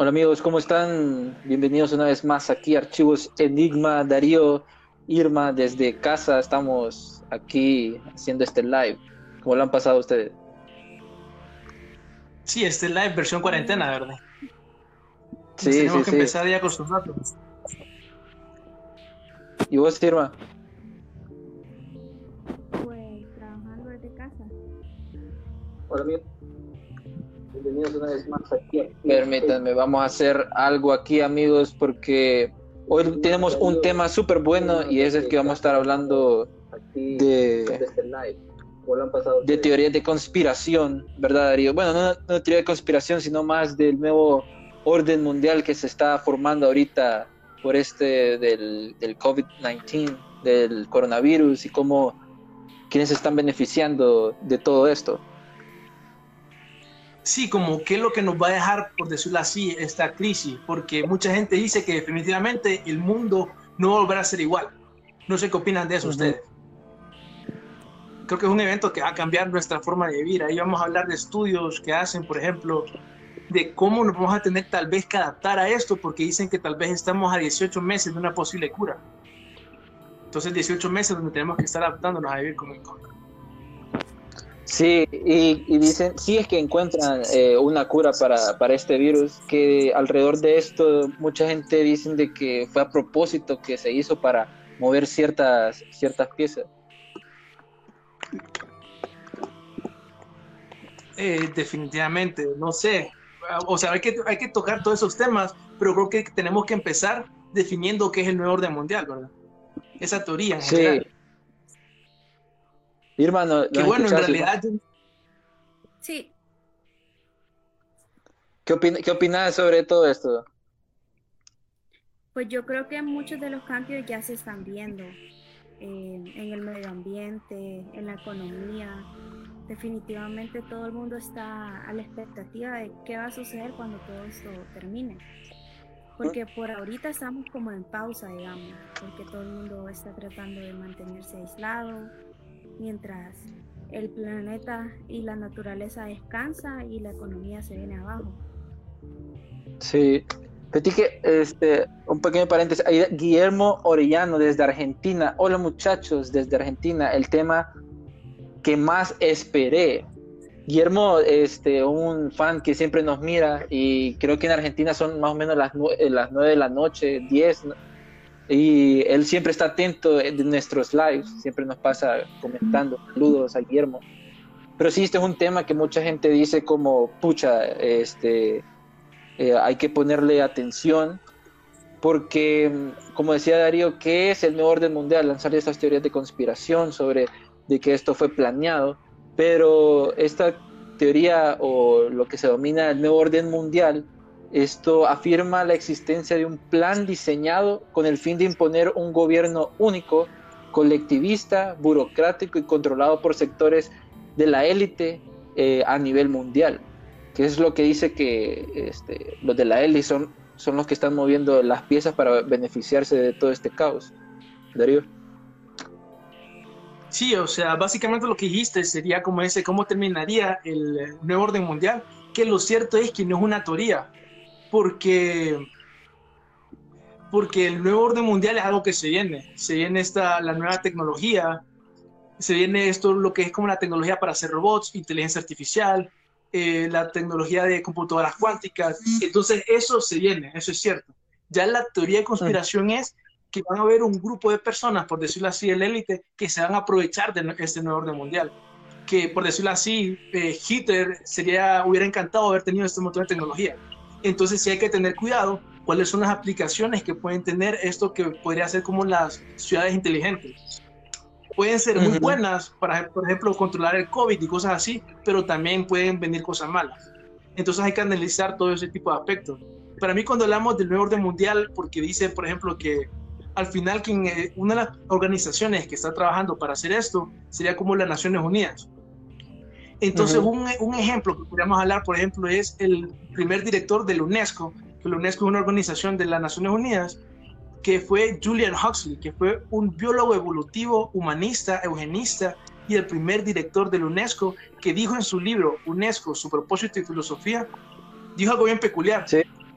Hola amigos, ¿cómo están? Bienvenidos una vez más aquí a Archivos Enigma. Darío, Irma, desde casa estamos aquí haciendo este live. ¿Cómo lo han pasado ustedes? Sí, este es live versión cuarentena, ¿verdad? Sí, Tenemos sí, que sí. empezar ya con sus datos. ¿Y vos, Irma? Bienvenidos una vez más aquí. Permítanme, vamos a hacer algo aquí amigos porque hoy tenemos un tema súper bueno y es el que vamos a estar hablando de, de teorías de conspiración, ¿verdad Darío? Bueno, no, no teoría de conspiración, sino más del nuevo orden mundial que se está formando ahorita por este del, del COVID-19, del coronavirus y cómo quienes están beneficiando de todo esto. Sí, como qué es lo que nos va a dejar, por decirlo así, esta crisis, porque mucha gente dice que definitivamente el mundo no volverá a ser igual. No sé qué opinan de eso Ujú. ustedes. Creo que es un evento que va a cambiar nuestra forma de vivir. Ahí vamos a hablar de estudios que hacen, por ejemplo, de cómo nos vamos a tener tal vez que adaptar a esto, porque dicen que tal vez estamos a 18 meses de una posible cura. Entonces 18 meses donde tenemos que estar adaptándonos a vivir con el COVID. Sí, y, y dicen, sí es que encuentran eh, una cura para, para este virus, que alrededor de esto mucha gente dicen de que fue a propósito que se hizo para mover ciertas, ciertas piezas. Eh, definitivamente, no sé. O sea, hay que, hay que tocar todos esos temas, pero creo que tenemos que empezar definiendo qué es el nuevo orden mundial, ¿verdad? Esa teoría en Sí. general. Irma, ¿no- Que nos bueno, en Irma? realidad, Sí, ¿Qué, opin- ¿Qué opinas sobre todo esto? pues yo creo que muchos de los cambios ya se están viendo eh, en el medio ambiente, en la economía. Definitivamente todo el mundo está a la expectativa de qué va a suceder cuando todo esto termine. Porque por ahorita estamos como en pausa, digamos, porque todo el mundo está tratando de mantenerse aislado, mientras el planeta y la naturaleza descansa y la economía se viene abajo. Sí. Petique, este, un pequeño paréntesis. Guillermo Orellano desde Argentina. Hola muchachos, desde Argentina. El tema que más esperé. Guillermo, este, un fan que siempre nos mira y creo que en Argentina son más o menos las, eh, las 9 de la noche, 10. Y él siempre está atento de nuestros lives, siempre nos pasa comentando. Saludos a Guillermo. Pero sí, este es un tema que mucha gente dice como, pucha, este, eh, hay que ponerle atención porque, mm, como decía Darío, ¿qué es el nuevo orden mundial? Lanzar esas teorías de conspiración sobre de que esto fue planeado, pero esta teoría o lo que se domina el nuevo orden mundial, esto afirma la existencia de un plan diseñado con el fin de imponer un gobierno único, colectivista, burocrático y controlado por sectores de la élite eh, a nivel mundial que es lo que dice que este, los de la élite son, son los que están moviendo las piezas para beneficiarse de todo este caos. Darío. sí, o sea, básicamente lo que dijiste sería como ese, cómo terminaría el eh, nuevo orden mundial, que lo cierto es que no es una teoría, porque, porque el nuevo orden mundial es algo que se viene, se viene esta, la nueva tecnología, se viene esto, lo que es como la tecnología para hacer robots, inteligencia artificial, eh, la tecnología de computadoras cuánticas. Entonces, eso se viene, eso es cierto. Ya la teoría de conspiración es que van a haber un grupo de personas, por decirlo así, el élite, que se van a aprovechar de este nuevo orden mundial. Que, por decirlo así, eh, Hitler sería, hubiera encantado haber tenido este montón de tecnología. Entonces, sí hay que tener cuidado cuáles son las aplicaciones que pueden tener esto que podría ser como las ciudades inteligentes. pueden ser muy buenas para, por ejemplo, controlar el COVID y cosas así, pero también pueden venir cosas malas. Entonces hay que analizar todo ese tipo de aspectos. Para mí, cuando hablamos del nuevo orden mundial, porque dice, por ejemplo, que al final quien, eh, una de las organizaciones que está trabajando para hacer esto sería como las Naciones Unidas. Entonces, un, un, ejemplo que podríamos hablar, por ejemplo, es el primer director de la UNESCO, que la UNESCO es una organización de las Naciones Unidas, que fue Julian Huxley, que fue un biólogo evolutivo, humanista, eugenista y el primer director de la UNESCO, que dijo en su libro UNESCO, su propósito y filosofía, dijo algo bien peculiar.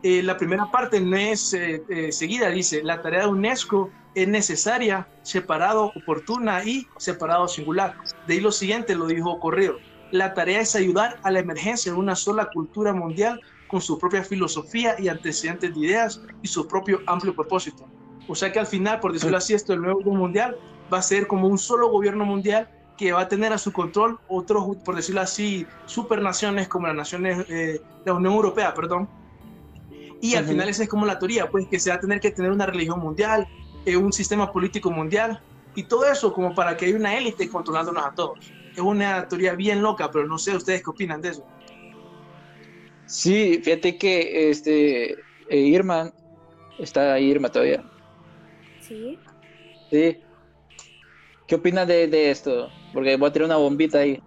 Eh, la primera parte no es eh, eh, seguida, dice, la tarea de UNESCO es necesaria, separado oportuna y separado singular. De ahí lo siguiente lo dijo corrido. La tarea es ayudar a la emergencia de una sola cultura mundial con su propia filosofía y antecedentes de ideas y su propio amplio propósito. O sea que al final, por decirlo así, esto el nuevo orden mundial va a ser como un solo gobierno mundial que va a tener a su control otros, por decirlo así, supernaciones como las naciones, eh, la Unión Europea, perdón, y al final esa es como la teoría, pues que se va a tener que tener una religión mundial, eh, un sistema político mundial y todo eso como para que haya una élite controlándonos a todos. Es una teoría bien loca, pero no sé ustedes qué opinan de eso. Sí, fíjate que este eh, Irma, está ahí Irma todavía. Sí. Sí. ¿Qué opinas de, de esto? Porque voy a tirar una bombita ahí.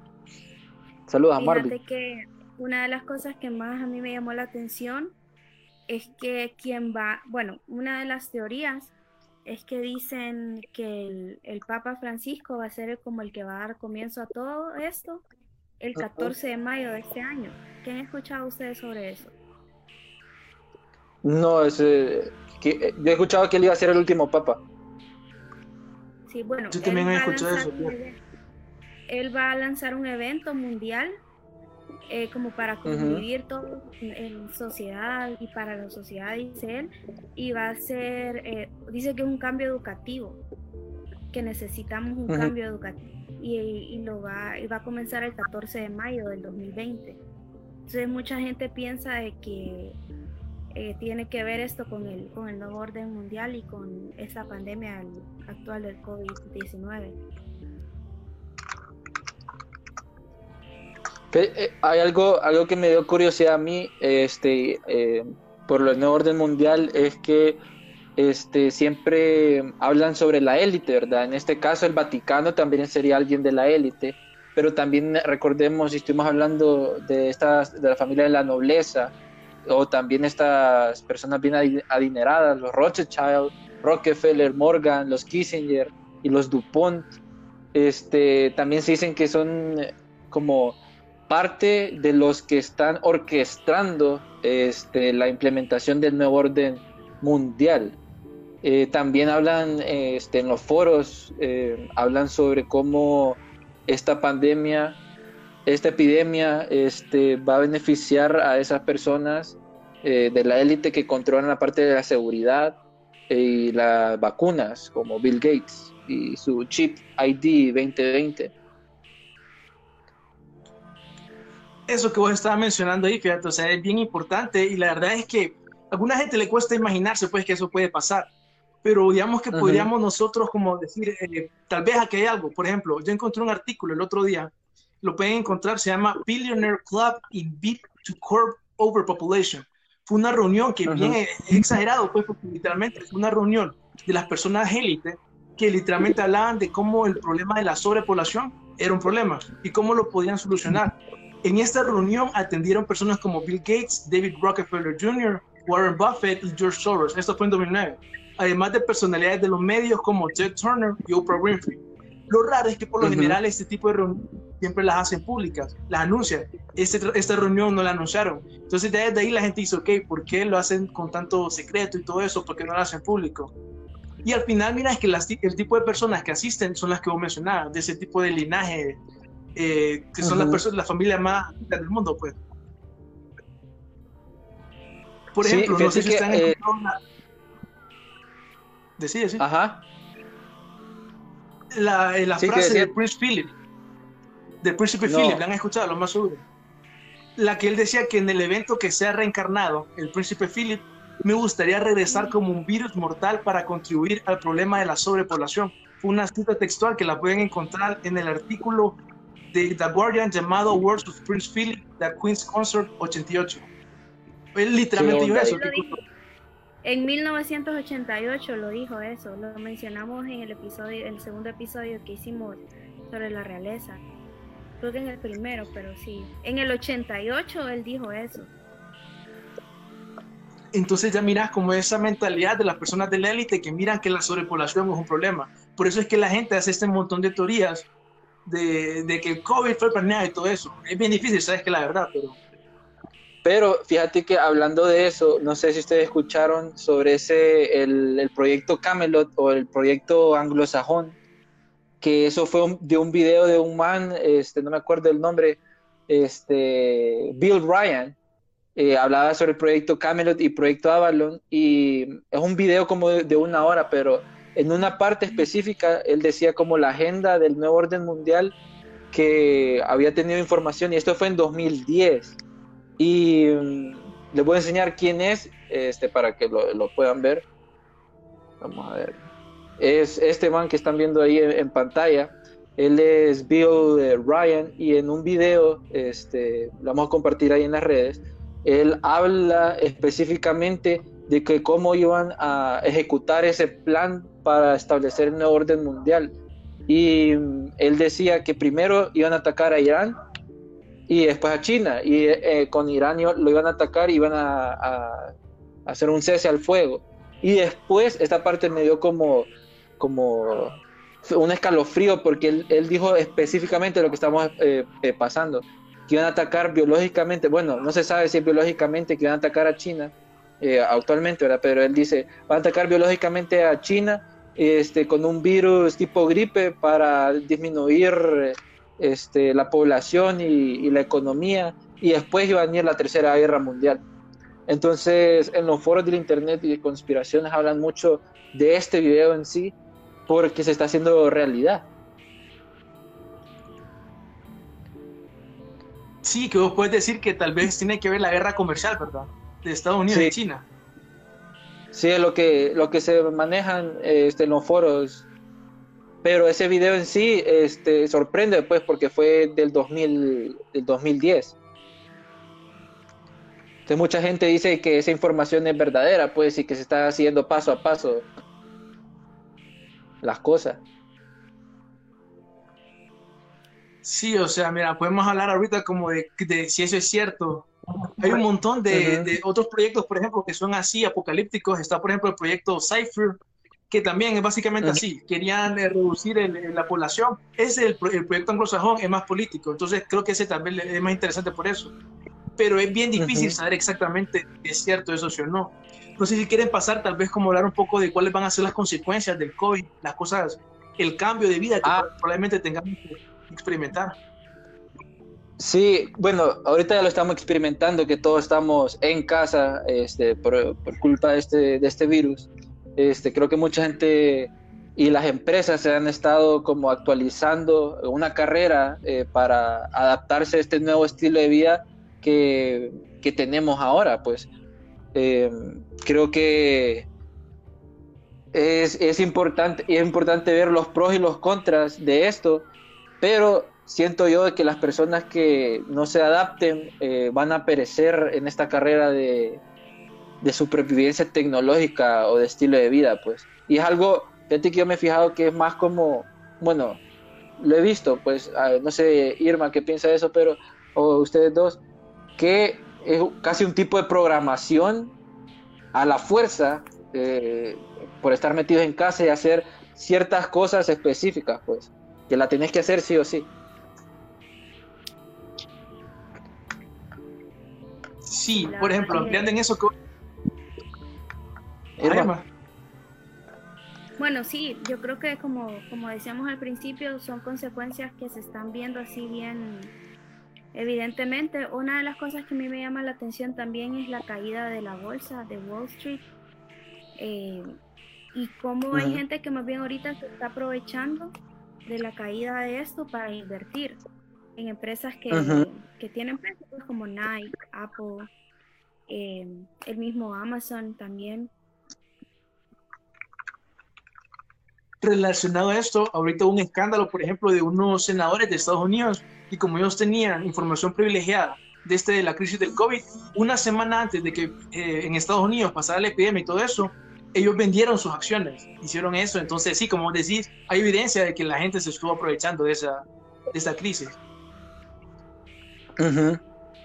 Saludos a Marvin. Fíjate que una de las cosas que más a mí me llamó la atención es que quien va, bueno, una de las teorías es que dicen que el, Papa Francisco va a ser como el que va a dar comienzo a todo esto el 14 de mayo de este año. ¿Qué han escuchado ustedes sobre eso? No, es, que, yo he escuchado que él iba a ser el último Papa. Sí, bueno. Yo también he escuchado eso. Él va a lanzar un evento mundial eh, como para convivir todo en sociedad y para la sociedad, dice él, y va a ser, eh, dice que es un cambio educativo, que necesitamos un cambio educativo, y, lo va, y va a comenzar el 14 de mayo del 2020. Entonces mucha gente piensa de que eh, tiene que ver esto con el, con el nuevo orden mundial y con esta pandemia actual del COVID-19. Hay algo, algo que me dio curiosidad a mí, este, eh, por el nuevo orden mundial, es que este, siempre hablan sobre la élite, ¿verdad? En este caso el Vaticano también sería alguien de la élite, pero también recordemos, si estuvimos hablando de, estas, de la familia de la nobleza, o también estas personas bien adineradas, los Rothschild, Rockefeller, Morgan, los Kissinger y los DuPont, este, también se dicen que son como parte de los que están orquestando este, la implementación del nuevo orden mundial. Eh, también hablan este, en los foros, eh, hablan sobre cómo esta pandemia, esta epidemia este, va a beneficiar a esas personas eh, de la élite que controlan la parte de la seguridad y las vacunas, como Bill Gates y su chip ID 2020 eso que vos estabas mencionando ahí, fíjate, o sea, es bien importante y la verdad es que a alguna gente le cuesta imaginarse pues que eso puede pasar, pero digamos que podríamos nosotros como decir, eh, tal vez aquí hay algo, por ejemplo, yo encontré un artículo el otro día, lo pueden encontrar, se llama Billionaire Club in Beat to Curb Overpopulation. Fue una reunión que bien exagerado, pues, porque literalmente fue una reunión de las personas élite que literalmente hablaban de cómo el problema de la sobrepoblación era un problema y cómo lo podían solucionar. En esta reunión atendieron personas como Bill Gates, David Rockefeller Jr., Warren Buffett y George Soros. Esto fue en 2009. Además de personalidades de los medios como Ted Turner y Oprah Winfrey. Lo raro es que por lo general este tipo de reuniones siempre las hacen públicas, las anuncian. Este, esta reunión no la anunciaron. Entonces desde ahí la gente dice, ok, ¿por qué lo hacen con tanto secreto y todo eso? ¿Por qué no lo hacen público? Y al final, mira, es que el tipo de personas que asisten son las que vos mencionabas, de ese tipo de linaje eh, que son las personas, la familia más del mundo, pues. Por ejemplo, no sé si están eh... Decía, sí. Ajá. La, eh, la frase del Prince Philip, del príncipe Philip, ¿la han escuchado? Lo más seguro. La que él decía que en el evento que se ha reencarnado, el príncipe Philip, me gustaría regresar como un virus mortal para contribuir al problema de la sobrepoblación una cita textual que la pueden encontrar en el artículo de The Guardian llamado Words of Prince Philip, The Queen's Consort 88. Él literalmente dijo eso. En 1988 lo dijo eso, lo mencionamos en el episodio, el segundo episodio que hicimos sobre la realeza. Creo que en el primero, pero sí. En el 88 él dijo eso. Entonces ya miras como esa mentalidad de las personas de la élite que miran que la sobrepoblación es un problema. Por eso es que la gente hace este montón de teorías de, de que el COVID fue planeado y todo eso. Es bien difícil, sabes que la verdad, pero pero fíjate que hablando de eso, no sé si ustedes escucharon sobre ese, el, proyecto Camelot o el proyecto anglosajón, que eso fue de un video de un man, este, no me acuerdo el nombre, este, Bill Ryan, eh, hablaba sobre el proyecto Camelot y proyecto Avalon, y es un video como de, una hora, pero en una parte específica él decía como la agenda del nuevo orden mundial que había tenido información, y esto fue en 2010 y mm, les voy a enseñar quién es, este, para que lo, puedan ver. Vamos a ver. Es este man que están viendo ahí en, pantalla. Él es Bill eh, Ryan y en un video, este, lo vamos a compartir ahí en las redes, él habla específicamente de que cómo iban a ejecutar ese plan para establecer nuevo orden mundial. Y él decía que primero iban a atacar a Irán y después a China. Y eh, con Irán lo iban a atacar y iban a, hacer un cese al fuego. Y después esta parte me dio como, como un escalofrío porque él, dijo específicamente lo que estamos eh, eh, pasando, que iban a atacar biológicamente, bueno, no se sabe si biológicamente que iban a atacar a China actualmente, ¿verdad? pero él dice, van a atacar biológicamente a China este, con un virus tipo gripe para disminuir este, la población y, la economía, y después iba a venir la Tercera Guerra Mundial. Entonces, en los foros del Internet y de conspiraciones hablan mucho de este video en sí, porque se está haciendo realidad. Sí, que vos puedes decir que tal vez tiene que ver la guerra comercial, ¿verdad? De Estados Unidos y China. Sí, es lo que, lo que se manejan este, en los foros pero ese video en sí este, sorprende pues porque fue del, 2000, del 2010. Entonces mucha gente dice que esa información es verdadera pues y que se está haciendo paso a paso las cosas. Sí, o sea, mira, podemos hablar ahorita como de, si eso es cierto. Hay un montón de, de, otros proyectos, por ejemplo, que son así apocalípticos. Está, por ejemplo, el proyecto Cypher, que también es básicamente así, querían eh, reducir la población. Ese el, el proyecto anglosajón, es más político, entonces creo que ese también es más interesante por eso. Pero es bien difícil saber exactamente si es cierto eso o no. No sé si quieren pasar tal vez como hablar un poco de cuáles van a ser las consecuencias del COVID, las cosas, el cambio de vida que ah. probablemente tengamos que experimentar. Sí, bueno, ahorita ya lo estamos experimentando, que todos estamos en casa este, por, culpa de este, de este virus. Este, creo que mucha gente y las empresas se han estado como actualizando una carrera eh, para adaptarse a este nuevo estilo de vida que, que tenemos ahora. Pues eh, creo que es, es, importante, es importante ver los pros y los contras de esto, pero siento yo que las personas que no se adapten eh, van a perecer en esta carrera de, de supervivencia tecnológica o de estilo de vida, pues. Y es algo, fíjate que yo me he fijado que es más como, bueno, lo he visto, pues, no sé, Irma, qué piensa de eso, pero, o ustedes dos, que es casi un tipo de programación a la fuerza eh, por estar metidos en casa y hacer ciertas cosas específicas, pues, que la tenés que hacer sí o sí. Sí, por ejemplo, ampliando en eso, bueno, sí, yo creo que como, como decíamos al principio, son consecuencias que se están viendo así bien evidentemente. Una de las cosas que a mí me llama la atención también es la caída de la bolsa de Wall Street. Eh, y cómo hay gente que más bien ahorita se está aprovechando de la caída de esto para invertir en empresas que, que tienen precios como Nike, Apple, eh, el mismo Amazon también relacionado a esto, ahorita hubo un escándalo, por ejemplo, de unos senadores de Estados Unidos y como ellos tenían información privilegiada de, este, de la crisis del COVID, una semana antes de que eh, en Estados Unidos pasara la epidemia y todo eso, ellos vendieron sus acciones, hicieron eso. Entonces, sí, como decís, hay evidencia de que la gente se estuvo aprovechando de esa, de esa crisis.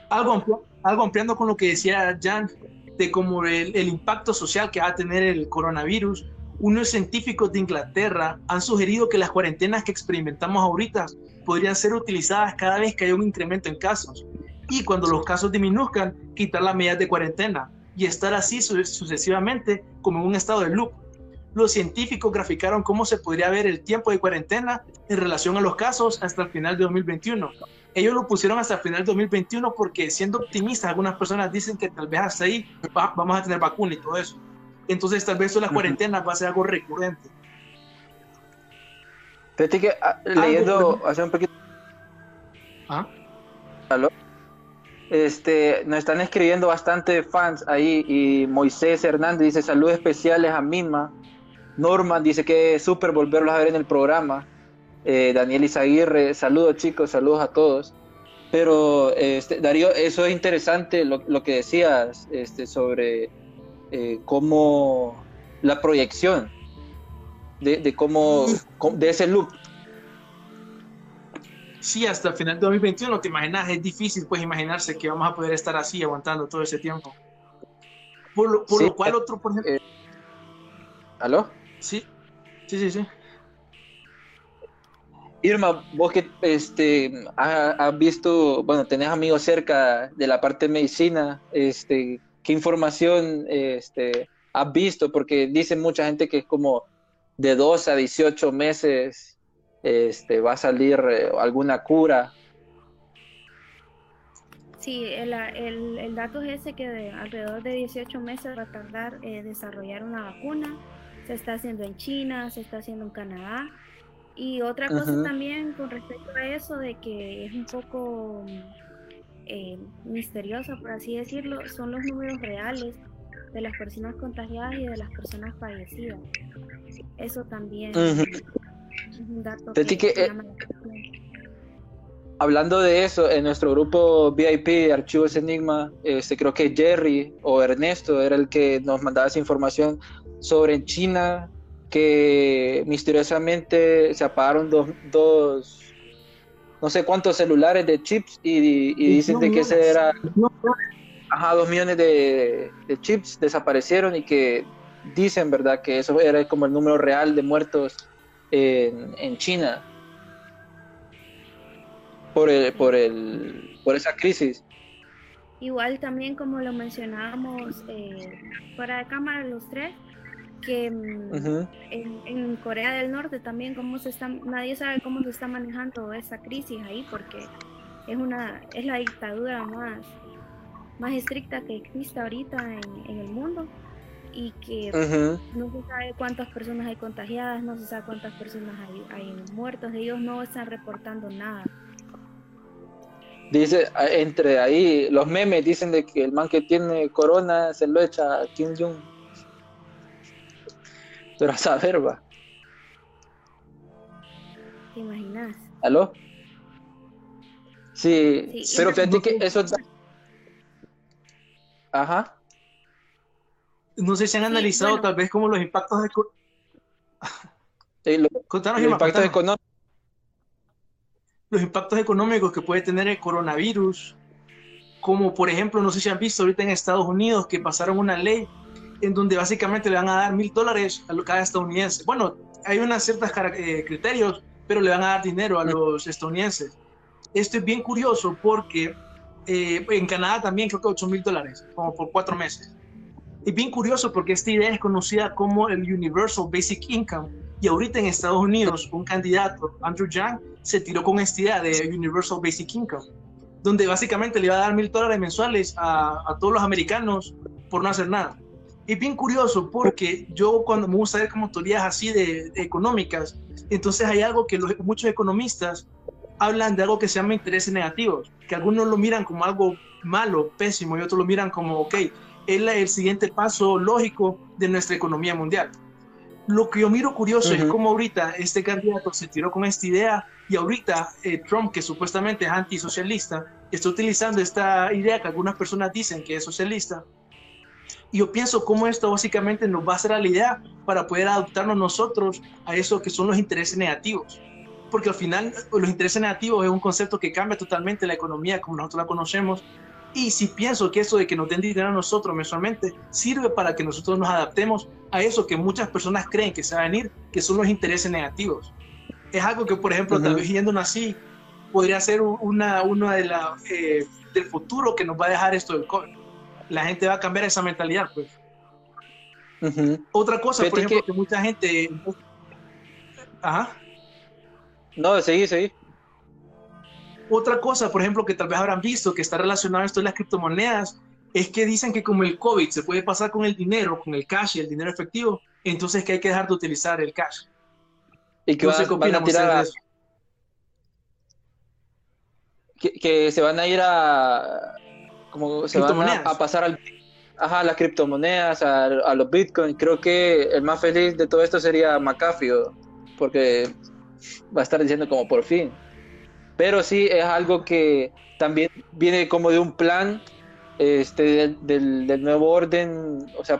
Algo, ampliando con lo que decía Jan, de cómo el, el impacto social que va a tener el coronavirus unos científicos de Inglaterra han sugerido que las cuarentenas que experimentamos ahorita podrían ser utilizadas cada vez que haya un incremento en casos. Y cuando los casos disminuzcan, quitar las medidas de cuarentena y estar así sucesivamente como en un estado de loop. Los científicos graficaron cómo se podría ver el tiempo de cuarentena en relación a los casos hasta el final de 2021. Ellos lo pusieron hasta el final de 2021 porque siendo optimistas, algunas personas dicen que tal vez hasta ahí vamos a tener vacuna y todo eso. Entonces tal vez eso la cuarentena va a ser algo recurrente. Fíjate que ah, leyendo hace un poquito... ¿Ah? Este, nos están escribiendo bastante fans ahí y Moisés Hernández dice saludos especiales a Mima. Norman dice que es súper volverlos a ver en el programa. Eh, Daniel Izaguirre, saludos chicos, saludos a todos. Pero este, Darío, eso es interesante lo, lo que decías este, sobre eh, como la proyección de, cómo, de ese loop. Sí, hasta el final de 2021, te imaginas, es difícil pues imaginarse que vamos a poder estar así aguantando todo ese tiempo. Por lo, por lo cual otro, por ejemplo... Eh, ¿Aló? Sí, sí, sí, sí. Irma, vos que este, has visto, bueno, tenés amigos cerca de la parte de medicina, este, qué información este, has visto, porque dicen mucha gente que es como de 2 a 18 meses este, va a salir eh, alguna cura. Sí, el, el, dato es ese que de alrededor de 18 meses va a tardar eh, desarrollar una vacuna. Se está haciendo en China, se está haciendo en Canadá. Y otra cosa también con respecto a eso de que es un poco eh, misteriosa, por así decirlo, son los números reales de las personas contagiadas y de las personas fallecidas. Eso también es un dato que, eh, Hablando de eso, en nuestro grupo VIP, Archivos Enigma, este, creo que Jerry o Ernesto era el que nos mandaba esa información sobre China, que misteriosamente se apagaron dos, dos no sé cuántos celulares de chips y, dicen de que ese era ajá, dos millones de, chips desaparecieron y que dicen verdad que eso era como el número real de muertos en, China por el, por el por esa crisis. Igual también como lo mencionábamos eh, fuera de cámara los tres que mm, en, Corea del Norte también cómo se está, nadie sabe cómo se está manejando esa crisis ahí porque es una es la dictadura más más estricta que existe ahorita en, el mundo y que no se sabe cuántas personas hay contagiadas, no se sabe cuántas personas hay, hay muertos, ellos no están reportando nada. Dice, entre ahí, los memes dicen de que el man que tiene corona se lo echa a Kim Jong pero a saber, va. ¿Te imaginas? ¿Aló? Sí, pero fíjate que eso... Ajá. No sé si han analizado tal vez como los impactos de... los impactos económicos. Los impactos económicos que puede tener el coronavirus, como por ejemplo, no sé si han visto ahorita en Estados Unidos que pasaron una ley en donde básicamente le van a dar mil dólares a cada estadounidense. Bueno, hay unas ciertas eh, criterios, pero le van a dar dinero a los estadounidenses. Esto es bien curioso porque eh, en Canadá también creo que 8 mil dólares, como por cuatro meses. Es bien curioso porque esta idea es conocida como el Universal Basic Income. Y ahorita en Estados Unidos, un candidato, Andrew Yang, se tiró con esta idea de Universal Basic Income, donde básicamente le va a dar mil dólares mensuales a, a todos los americanos por no hacer nada es bien curioso porque yo cuando me gusta ver como teorías así de, económicas, entonces hay algo que muchos economistas hablan de algo que se llama intereses negativos, que algunos lo miran como algo malo, pésimo, y otros lo miran como, ok, es el siguiente paso lógico de nuestra economía mundial. Lo que yo miro curioso es cómo ahorita este candidato se tiró con esta idea y ahorita eh, Trump, que supuestamente es antisocialista, está utilizando esta idea que algunas personas dicen que es socialista. Y yo pienso cómo esto básicamente nos va a hacer la idea para poder adaptarnos nosotros a eso que son los intereses negativos. Porque al final los intereses negativos es un concepto que cambia totalmente la economía como nosotros la conocemos y si pienso que eso de que nos den dinero a nosotros mensualmente sirve para que nosotros nos adaptemos a eso que muchas personas creen que se va a venir, que son los intereses negativos. Es algo que, por ejemplo, tal vez yéndonos así, podría ser una, una de la, eh, del futuro que nos va a dejar esto del COVID. La gente va a cambiar esa mentalidad, pues. Otra cosa, por ejemplo, que... mucha gente... Ajá. No, seguí, seguí. Otra cosa, por ejemplo, que tal vez habrán visto que está relacionado a esto de las criptomonedas, es que dicen que como el COVID se puede pasar con el dinero, con el cash y el dinero efectivo, entonces que hay que dejar de utilizar el cash. ¿Y que van, a tirar Que, se van a ir a... Como se van a, pasar al, ajá, a las criptomonedas, a, los bitcoins. Creo que el más feliz de todo esto sería McAfee, porque va a estar diciendo como por fin pero sí es algo que también viene como de un plan este, del, nuevo orden, o sea,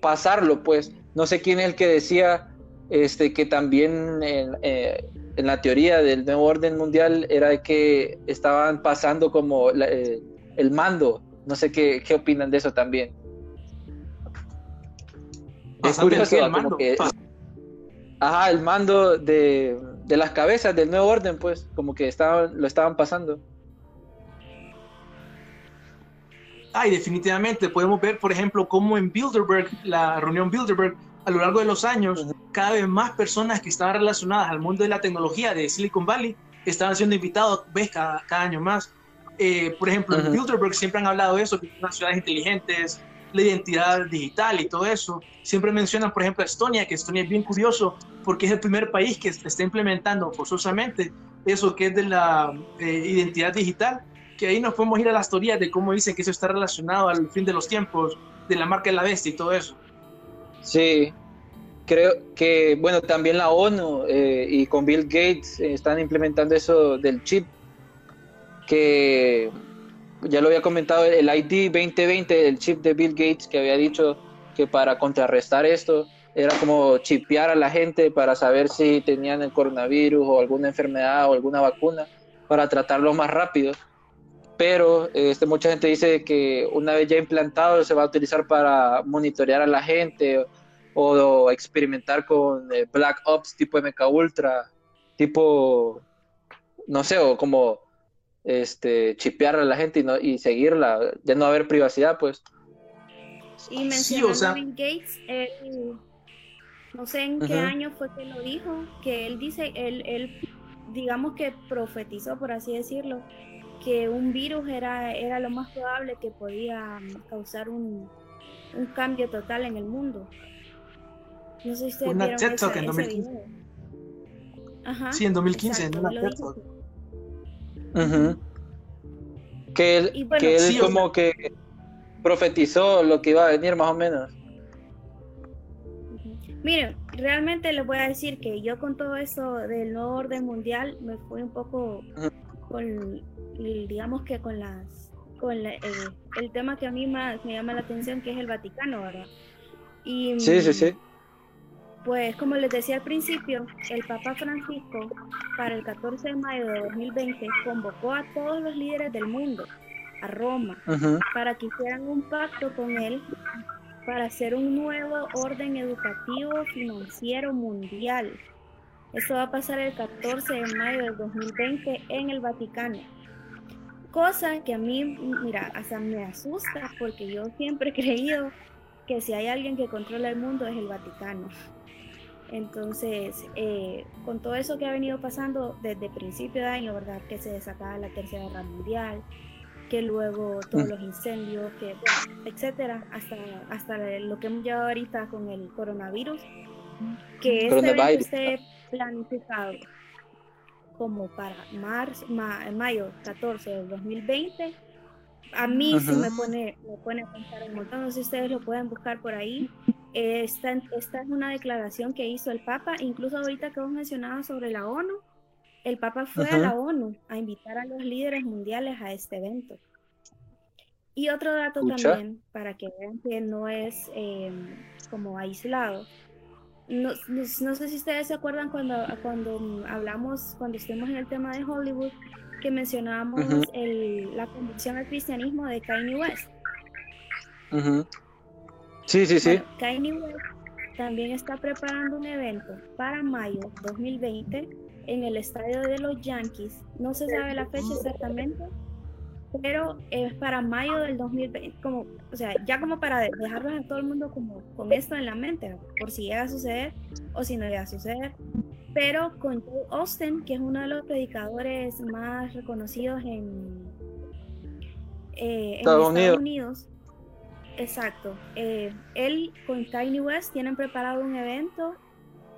pasarlo, pues. No sé quién es el que decía este, que también en, eh, la teoría del nuevo orden mundial era que estaban pasando como eh, el mando. No sé qué, qué opinan de eso también. Es curioso, el mando. ajá, el mando de, de las cabezas del nuevo orden, pues, como que estaban, lo estaban pasando. Ay, definitivamente podemos ver, por ejemplo, cómo en Bilderberg, la reunión Bilderberg, a lo largo de los años, cada vez más personas que estaban relacionadas al mundo de la tecnología de Silicon Valley estaban siendo invitados, ves, cada, año más. Eh, por ejemplo, en Bilderberg siempre han hablado de eso, que son ciudades inteligentes, la identidad digital y todo eso. Siempre mencionan, por ejemplo, Estonia, que Estonia es bien curioso porque es el primer país que está implementando forzosamente eso que es de la eh, identidad digital, que ahí nos podemos ir a las teorías de cómo dicen que eso está relacionado al fin de los tiempos, de la marca de la bestia y todo eso. Sí, creo que, bueno, también la ONU eh, y con Bill Gates eh, están implementando eso del chip, que ya lo había comentado, el ID 2020, el chip de Bill Gates, que había dicho que para contrarrestar esto era como chipear a la gente para saber si tenían el coronavirus o alguna enfermedad o alguna vacuna para tratarlo más rápido. Pero este, mucha gente dice que una vez ya implantado se va a utilizar para monitorear a la gente o, experimentar con eh, Black Ops tipo MK Ultra, tipo, no sé, o como este, chipear a la gente y, no, y seguirla, ya no haber privacidad, pues. Y mencionando a Bill Gates, no sé en qué año fue que lo dijo, que él dice, él, él, digamos que profetizó, por así decirlo, que un virus era, era lo más probable que podía causar un, un cambio total en el mundo. No sé si ustedes vieron ese, en 2015. Ajá, sí, en 2015, en una Que él, que él como que profetizó lo que iba a venir más o menos. Miren, realmente les voy a decir que yo con todo eso del nuevo orden mundial me fui un poco con, digamos que con las, con eh, el tema que a mí más me llama la atención, que es el Vaticano, ¿verdad? Y, sí, sí, sí. Pues como les decía al principio, el Papa Francisco para el 14 de mayo de 2020 convocó a todos los líderes del mundo a Roma para que hicieran un pacto con él para hacer un nuevo orden educativo financiero mundial. Eso va a pasar el 14 de mayo del 2020 en el Vaticano. Cosa que a mí, mira, hasta me asusta porque yo siempre he creído que si hay alguien que controla el mundo es el Vaticano. Entonces, eh, con todo eso que ha venido pasando desde principio de año, ¿verdad? Que se desataba la Tercera Guerra Mundial, que luego todos mm. los incendios, que, etcétera, hasta, hasta lo que hemos llevado ahorita con el coronavirus, que este esté planificado como para marzo, mayo 14 del 2020, a mí sí me pone, me pone a pensar un montón, no sé si ustedes lo pueden buscar por ahí, esta, esta es una declaración que hizo el Papa, incluso ahorita que vos mencionabas sobre la ONU, el Papa fue a la ONU a invitar a los líderes mundiales a este evento. Y otro dato también, para que vean que no es em, como aislado. No, no, sé si ustedes se acuerdan cuando, cuando hablamos, cuando estuvimos en el tema de Hollywood, que mencionábamos la conversión al cristianismo de Kanye West. Sí, sí, sí. Kanye West también está preparando un evento para mayo 2020 en el estadio de los Yankees. No se sabe la fecha exactamente, pero es para mayo del 2020, como, o sea, ya como para dejarlos a todo el mundo como con esto en la mente, por si llega a suceder o si no llega a suceder. Pero con Joe Austin, que es uno de los predicadores más reconocidos en, eh, Estados, Unidos. Exacto. Eh, él con Kanye West tienen preparado un evento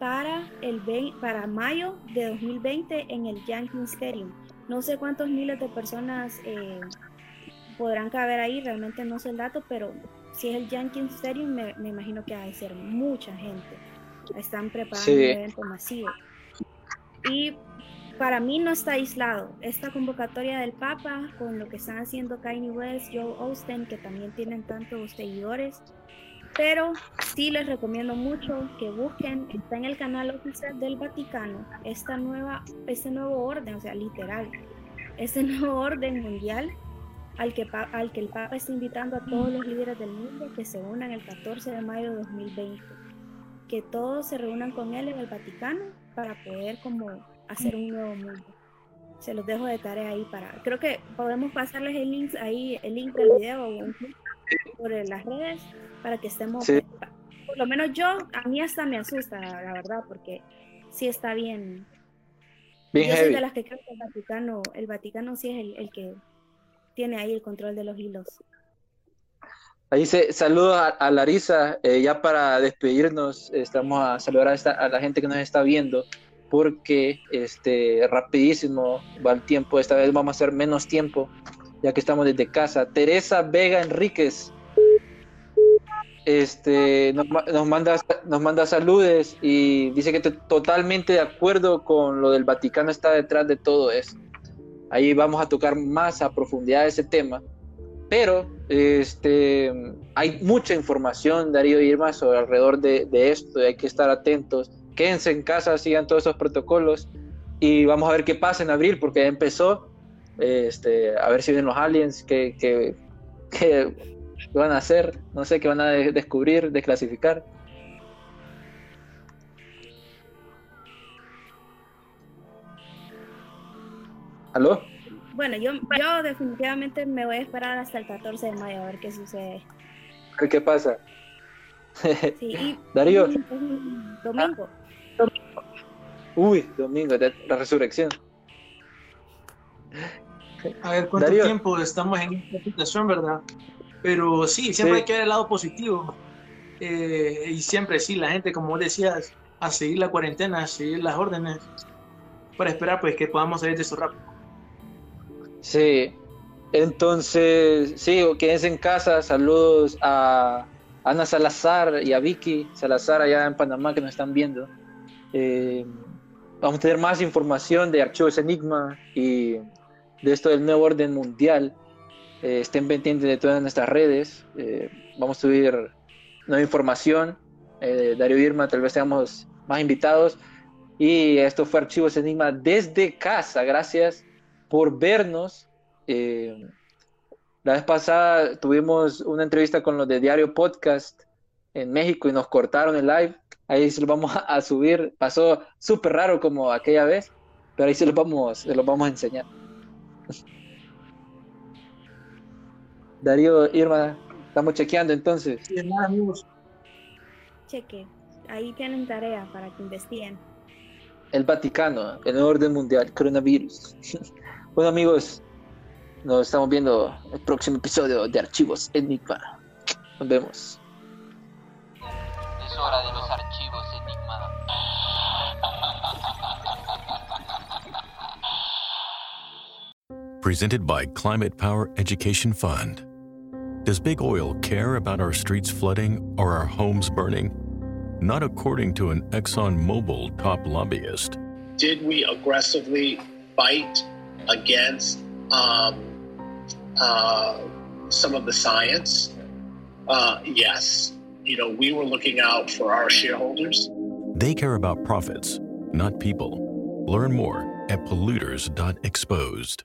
para, el para mayo de 2020 en el Yankee Stadium. No sé cuántos miles de personas eh, podrán caber ahí, realmente no sé el dato, pero si es el Yankee Stadium, me, imagino que va a ser mucha gente. Están preparando un evento masivo. Y para mí no está aislado. Esta convocatoria del Papa, con lo que están haciendo Kanye West, Joe Austin, que también tienen tantos seguidores, pero sí les recomiendo mucho que busquen, está en el canal oficial del Vaticano, esta nueva, este nuevo orden, o sea, literal, este nuevo orden mundial al que, al que el Papa está invitando a todos los líderes del mundo que se unan el 14 de mayo de 2020. Que todos se reúnan con él en el Vaticano para poder como hacer un nuevo mundo. Se los dejo de tarea ahí para... Creo que podemos pasarles el link ahí, el link del video o por las redes para que estemos, por lo menos yo, a mí hasta me asusta, la verdad, porque sí está bien. bien yo soy de las que creo que el Vaticano, el Vaticano sí es el, que tiene ahí el control de los hilos. Ahí se saluda a, Larisa, eh, ya para despedirnos, estamos a saludar a, a, la gente que nos está viendo, porque este rapidísimo va el tiempo, esta vez vamos a hacer menos tiempo, ya que estamos desde casa. Teresa Vega Enríquez este, nos, manda, nos manda saludes y dice que totalmente de acuerdo con lo del Vaticano está detrás de todo eso. Ahí vamos a tocar más a profundidad ese tema. Pero este, hay mucha información, Darío y Irma, sobre alrededor de, esto y hay que estar atentos. Quédense en casa, sigan todos esos protocolos y vamos a ver qué pasa en abril, porque ya empezó. Este, a ver si vienen los aliens, que, que, que ¿Qué van a hacer? No sé qué van a descubrir, desclasificar. ¿Aló? Bueno, yo, yo definitivamente me voy a esperar hasta el 14 de mayo a ver qué sucede. ¿Qué, pasa? Sí, Darío. Domingo. Uy, domingo, la resurrección. A ver, ¿cuánto tiempo estamos en esta situación, verdad? Pero sí, siempre hay que ver el lado positivo. Eh, y siempre sí, la gente, como decías, a seguir la cuarentena, a seguir las órdenes, para esperar pues que podamos salir de eso rápido. Sí, entonces, sí, quédense en casa. Saludos a Ana Salazar y a Vicky Salazar allá en Panamá que nos están viendo. Eh, vamos a tener más información de Archivos Enigma y de esto del nuevo orden mundial. Eh, estén pendientes de todas nuestras redes. Eh, vamos a subir nueva información. Eh, Darío Irma, tal vez tengamos más invitados. Y esto fue Archivos Enigma desde casa. Gracias por vernos. la vez pasada tuvimos una entrevista con los de Diario Podcast en México y nos cortaron el live. Ahí se lo vamos a, subir. Pasó súper raro como aquella vez, pero ahí se los vamos, se los vamos a enseñar. Darío, Irma, estamos chequeando entonces. Sí, nada, amigos. Cheque. Ahí tienen tarea para que investiguen. El Vaticano, el orden mundial, coronavirus. bueno, amigos, nos estamos viendo el próximo episodio de Archivos Enigma. Nos vemos. Es hora de los archivos Enigma. Presented by Climate Power Education Fund. Does big oil care about our streets flooding or our homes burning? Not according to an ExxonMobil top lobbyist. Did we aggressively fight against um, uh, some of the science? Uh, yes. You know, we were looking out for our shareholders. They care about profits, not people. Learn more at polluters.exposed.